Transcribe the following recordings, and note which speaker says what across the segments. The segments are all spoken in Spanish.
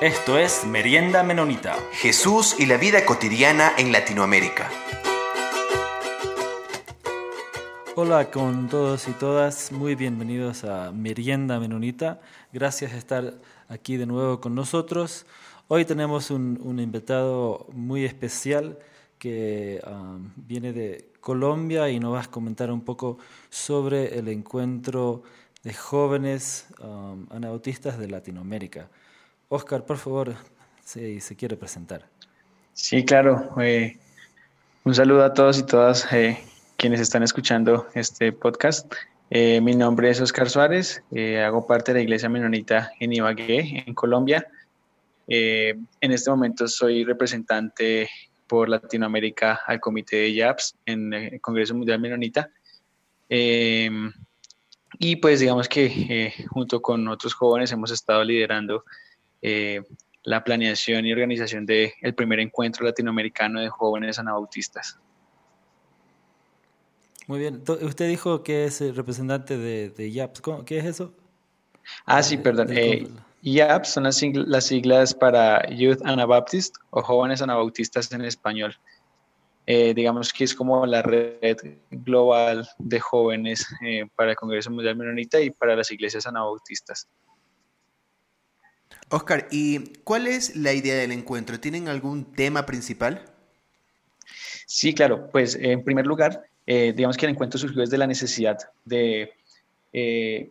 Speaker 1: Esto es Merienda Menonita.
Speaker 2: Jesús y la vida cotidiana en Latinoamérica.
Speaker 3: Hola con todos y todas, muy bienvenidos a Merienda Menonita. Gracias por estar aquí de nuevo con nosotros. Hoy tenemos un, invitado muy especial que um, viene de Colombia y nos va a comentar un poco sobre el encuentro de jóvenes um, anautistas de Latinoamérica. Oscar, por favor, si se quiere presentar.
Speaker 4: Sí, claro. Eh, un saludo a todos y todas eh, quienes están escuchando este podcast. Eh, mi nombre es Oscar Suárez, hago parte de la Iglesia Menonita en Ibagué, en Colombia. en este momento soy representante por Latinoamérica al Comité de YAPS en el Congreso Mundial Menonita. y pues digamos que junto con otros jóvenes hemos estado liderando eh, la planeación y organización del el primer encuentro latinoamericano de jóvenes anabautistas.
Speaker 3: Muy bien. Usted dijo que es representante de, de YAPS. ¿Qué es eso?
Speaker 4: Ah, sí, perdón. Eh, YAPS son las, las, siglas para Youth Anabaptist o Jóvenes Anabautistas en español. Eh, digamos que es como la red global de jóvenes para el Congreso Mundial Menonita y para las iglesias anabautistas.
Speaker 2: Oscar, ¿y cuál es la idea del encuentro? ¿Tienen algún tema principal?
Speaker 4: Sí, claro. Pues en primer lugar, eh, digamos que el encuentro surgió desde la necesidad de eh,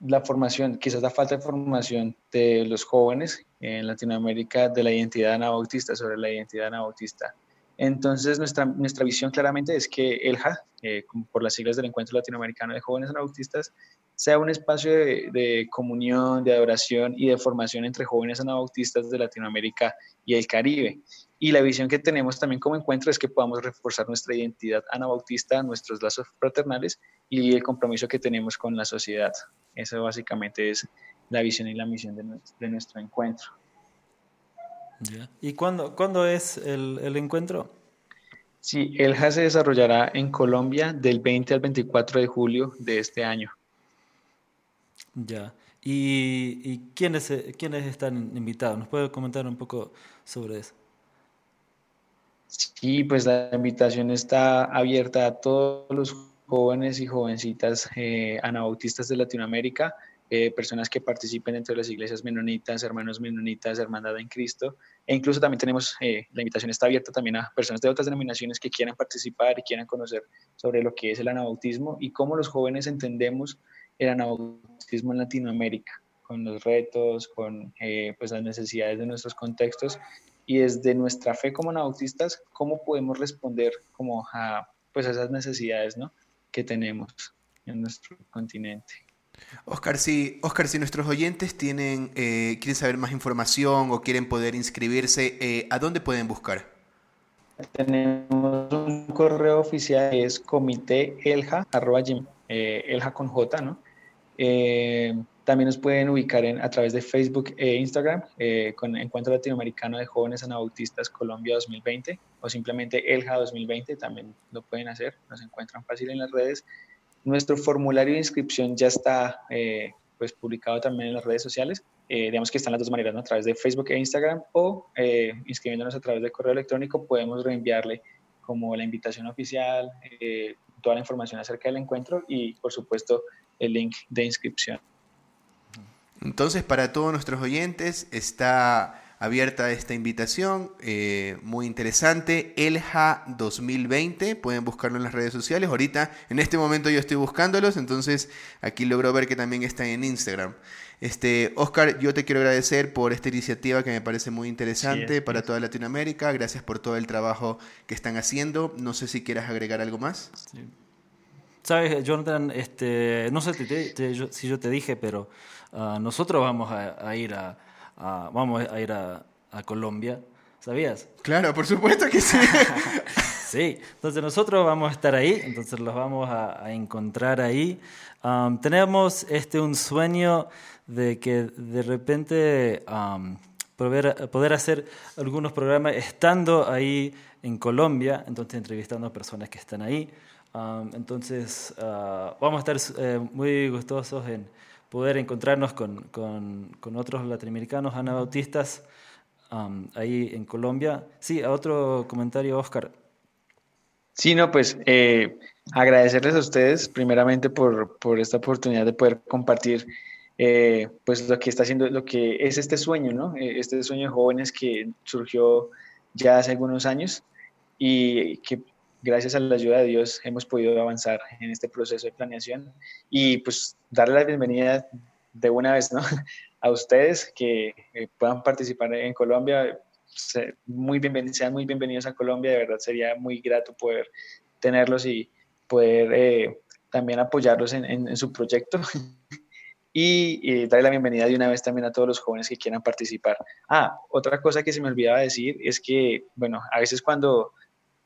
Speaker 4: la formación, quizás la falta de formación de los jóvenes en Latinoamérica de la identidad anabautista, sobre la identidad anabautista. Entonces, nuestra, nuestra visión claramente es que ELJA, eh, por las siglas del Encuentro Latinoamericano de Jóvenes Anabautistas, sea un espacio de, comunión, de adoración y de formación entre jóvenes anabautistas de Latinoamérica y el Caribe. Y la visión que tenemos también como encuentro es que podamos reforzar nuestra identidad anabautista, nuestros lazos fraternales y el compromiso que tenemos con la sociedad. Eso básicamente es la visión y la misión de nuestro, encuentro.
Speaker 3: ¿Y cuándo, cuándo es el, el encuentro?
Speaker 4: Sí, el JA se desarrollará en Colombia del 20 al 24 de julio de este año.
Speaker 3: Ya. ¿Y, y quiénes, quiénes están invitados? ¿Nos puede comentar un poco sobre eso?
Speaker 4: Sí, pues la invitación está abierta a todos los jóvenes y jovencitas eh, anabautistas de Latinoamérica, eh, personas que participen dentro de las iglesias menonitas, hermanos menonitas, hermandad en Cristo, e incluso también tenemos, eh, la invitación está abierta también a personas de otras denominaciones que quieran participar y quieran conocer sobre lo que es el anabautismo y cómo los jóvenes entendemos el anabautismo en Latinoamérica, con los retos, con eh, pues las necesidades de nuestros contextos y desde nuestra fe como anabautistas, cómo podemos responder como a pues esas necesidades ¿no? que tenemos en nuestro continente.
Speaker 2: Oscar, si, Oscar, si nuestros oyentes tienen, eh, quieren saber más información o quieren poder inscribirse, eh, ¿a dónde pueden buscar?
Speaker 4: Tenemos un correo oficial, es comitéelja, arroba, elja con J, ¿no? Eh, también nos pueden ubicar en, a través de Facebook e Instagram eh, con Encuentro Latinoamericano de Jóvenes Anabautistas Colombia 2020 o simplemente ELJA 2020, también lo pueden hacer, nos encuentran fácil en las redes. Nuestro formulario de inscripción ya está eh, pues publicado también en las redes sociales. digamos que están las dos maneras, ¿no? a través de Facebook e Instagram o inscribiéndonos a través de correo electrónico podemos reenviarle como la invitación oficial, toda la información acerca del encuentro y por supuesto el link de inscripción.
Speaker 2: Entonces, para todos nuestros oyentes está abierta esta invitación, eh, muy interesante, Elja 2020, pueden buscarlo en las redes sociales, ahorita en este momento yo estoy buscándolos, entonces aquí logro ver que también están en Instagram. Este, Oscar, yo te quiero agradecer por esta iniciativa que me parece muy interesante para toda Latinoamérica, gracias por todo el trabajo que están haciendo, no sé si quieras agregar algo más. Sí.
Speaker 3: Sabes, Jonathan, este, no sé si yo te dije, pero ah, nosotros vamos a, ir a, vamos a ir a, Colombia, ¿sabías?
Speaker 2: Claro, por supuesto que sí.
Speaker 3: sí, entonces nosotros vamos a estar ahí, entonces los vamos a, encontrar ahí. tenemos este un sueño de que de repente poder, poder hacer algunos programas estando ahí en Colombia, entonces entrevistando a personas que están ahí entonces, ah, vamos a estar eh, muy gustosos en poder encontrarnos con, con, otros latinoamericanos anabautistas um, ahí en Colombia. Sí, a otro comentario, Oscar.
Speaker 4: Sí, no, pues eh, agradecerles a ustedes primeramente por, por, esta oportunidad de poder compartir eh, pues lo que está haciendo, lo que es este sueño, ¿no? Eh, este sueño de jóvenes que surgió ya hace algunos años y que gracias a la ayuda de Dios hemos podido avanzar en este proceso de planeación y pues darle la bienvenida de una vez, ¿no? A ustedes que puedan participar en Colombia, muy bienvenidos, sean muy bienvenidos a Colombia, de verdad sería muy grato poder tenerlos y poder eh, también apoyarlos en, su proyecto. y, darle la bienvenida de una vez también a todos los jóvenes que quieran participar. Ah, otra cosa que se me olvidaba decir es que, bueno, a veces cuando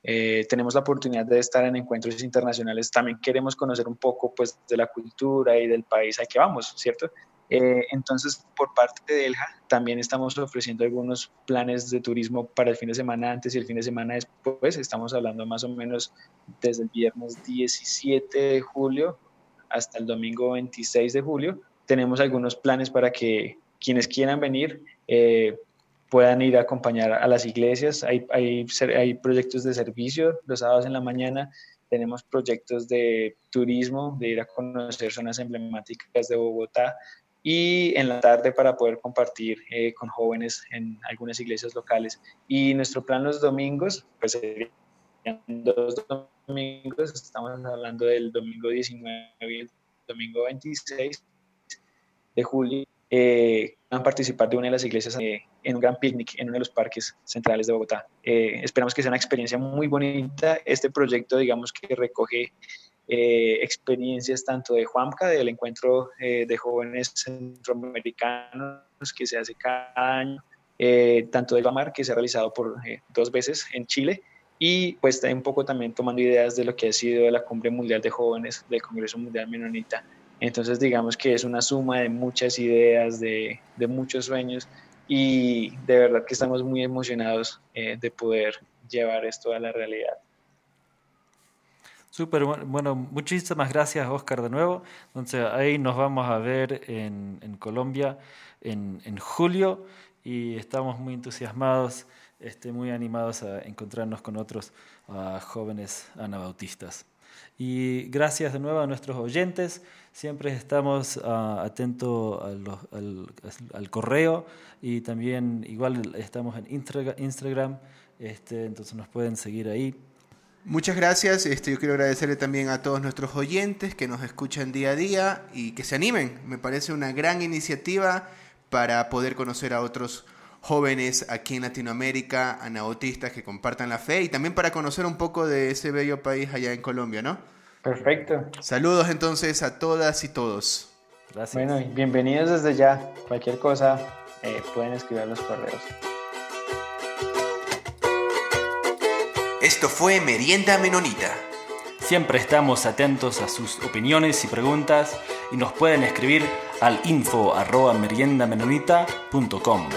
Speaker 4: eh, tenemos la oportunidad de estar en encuentros internacionales, también queremos conocer un poco pues de la cultura y del país al que vamos, ¿cierto? Eh, entonces, por parte de Elja, también estamos ofreciendo algunos planes de turismo para el fin de semana antes y el fin de semana después. Estamos hablando más o menos desde el viernes 17 de julio hasta el domingo 26 de julio. Tenemos algunos planes para que quienes quieran venir eh, puedan ir a acompañar a las iglesias. Hay, hay, hay proyectos de servicio los sábados en la mañana. Tenemos proyectos de turismo, de ir a conocer zonas emblemáticas de Bogotá, y en la tarde para poder compartir eh, con jóvenes en algunas iglesias locales. Y nuestro plan los domingos, pues serían dos domingos, estamos hablando del domingo 19 y el domingo 26 de julio, eh, van a participar de una de las iglesias eh, en un gran picnic en uno de los parques centrales de Bogotá. Eh, esperamos que sea una experiencia muy bonita. Este proyecto, digamos que recoge eh, experiencias tanto de Juanca, del encuentro eh, de jóvenes centroamericanos que se hace cada año, eh, tanto de Bamar, que se ha realizado por dos veces en Chile, y pues un poco también tomando ideas de lo que ha sido la Cumbre Mundial de Jóvenes del Congreso Mundial Menonita. Entonces digamos que es una suma de muchas ideas, de, muchos sueños, y de verdad que estamos muy emocionados de poder llevar esto a la realidad.
Speaker 3: Súper, bueno, muchísimas gracias Oscar de nuevo. Entonces ahí nos vamos a ver en, Colombia en, julio y estamos muy entusiasmados, este, muy animados a encontrarnos con otros jóvenes anabautistas. Y gracias de nuevo a nuestros oyentes. Siempre estamos uh, atentos al, correo y también igual estamos en Instagram, este, entonces nos pueden seguir ahí.
Speaker 2: Muchas gracias. Este, yo quiero agradecerle también a todos nuestros oyentes que nos escuchan día a día y que se animen. Me parece una gran iniciativa para poder conocer a otros jóvenes aquí en Latinoamérica, anautistas que compartan la fe y también para conocer un poco de ese bello país allá en Colombia, ¿no?
Speaker 4: Perfecto.
Speaker 2: Saludos entonces a todas y todos.
Speaker 4: Gracias. Bueno, bienvenidos desde ya. Cualquier cosa eh, pueden escribir los correos.
Speaker 1: Esto fue Merienda Menonita. Siempre estamos atentos a sus opiniones y preguntas y nos pueden escribir al info arroba meriendamenonita.com.